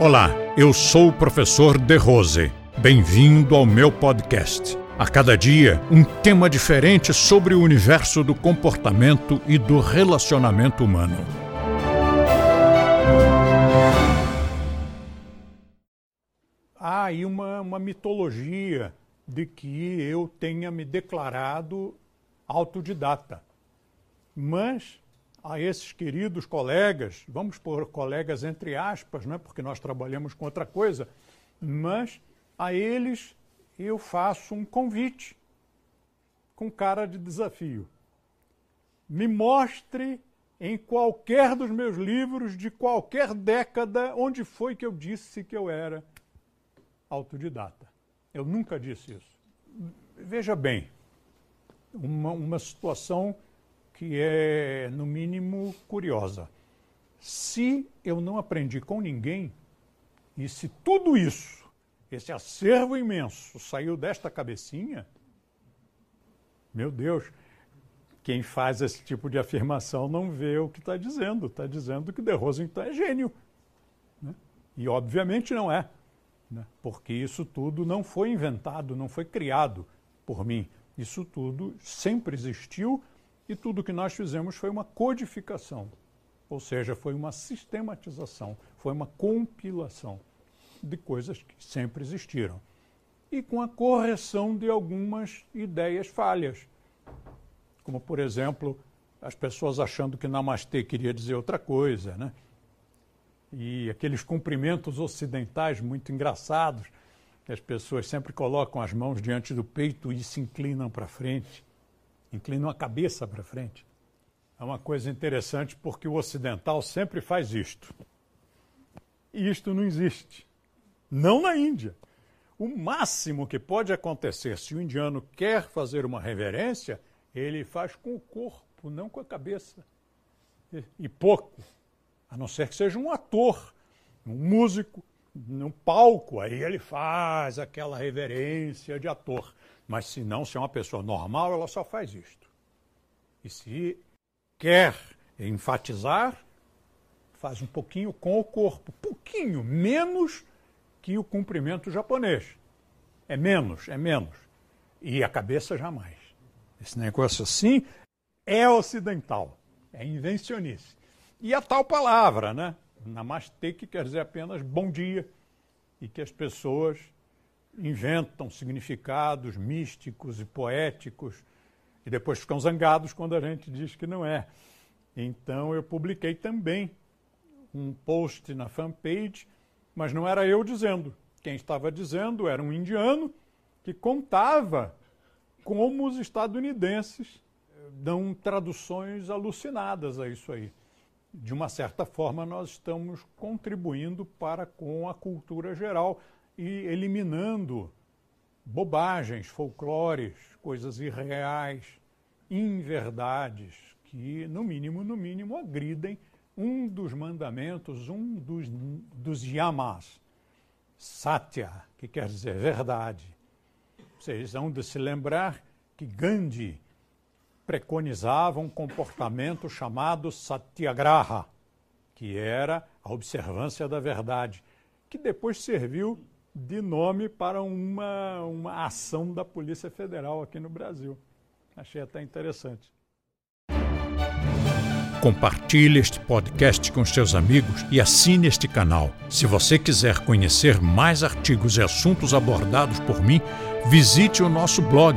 Olá, eu sou o professor De Rose. Bem-vindo ao meu podcast. A cada dia, um tema diferente sobre o universo do comportamento e do relacionamento humano. Há aí uma, uma mitologia de que eu tenha me declarado autodidata. Mas a esses queridos colegas, vamos pôr colegas entre aspas, né, porque nós trabalhamos com outra coisa, mas a eles eu faço um convite com cara de desafio. Me mostre em qualquer dos meus livros, de qualquer década, onde foi que eu disse que eu era autodidata. Eu nunca disse isso. Veja bem, uma, uma situação que é, no mínimo, curiosa. Se eu não aprendi com ninguém, e se tudo isso, esse acervo imenso, saiu desta cabecinha, meu Deus, quem faz esse tipo de afirmação não vê o que está dizendo. Está dizendo que De Rosenthal é gênio. Né? E obviamente não é, né? porque isso tudo não foi inventado, não foi criado por mim. Isso tudo sempre existiu e tudo que nós fizemos foi uma codificação, ou seja, foi uma sistematização, foi uma compilação de coisas que sempre existiram. E com a correção de algumas ideias falhas. Como, por exemplo, as pessoas achando que namastê queria dizer outra coisa, né? E aqueles cumprimentos ocidentais muito engraçados, as pessoas sempre colocam as mãos diante do peito e se inclinam para frente inclinam a cabeça para frente. É uma coisa interessante porque o ocidental sempre faz isto. E isto não existe. Não na Índia. O máximo que pode acontecer se o indiano quer fazer uma reverência, ele faz com o corpo, não com a cabeça. E, e pouco. A não ser que seja um ator, um músico, no palco, aí ele faz aquela reverência de ator. Mas se não, se é uma pessoa normal, ela só faz isto. E se quer enfatizar, faz um pouquinho com o corpo, pouquinho menos que o cumprimento japonês. É menos, é menos. E a cabeça jamais. Esse negócio assim é ocidental, é invencionice. E a tal palavra, né? Namastê, que quer dizer apenas bom dia, e que as pessoas inventam significados místicos e poéticos e depois ficam zangados quando a gente diz que não é. Então eu publiquei também um post na fanpage, mas não era eu dizendo. Quem estava dizendo era um indiano que contava como os estadunidenses dão traduções alucinadas a isso aí. De uma certa forma, nós estamos contribuindo para com a cultura geral e eliminando bobagens, folclores, coisas irreais, inverdades que, no mínimo, no mínimo, agridem um dos mandamentos, um dos, dos yamas, satya, que quer dizer verdade. Vocês hão de se lembrar que Gandhi preconizava um comportamento chamado satyagraha, que era a observância da verdade, que depois serviu de nome para uma, uma ação da Polícia Federal aqui no Brasil. Achei até interessante. Compartilhe este podcast com seus amigos e assine este canal. Se você quiser conhecer mais artigos e assuntos abordados por mim, visite o nosso blog,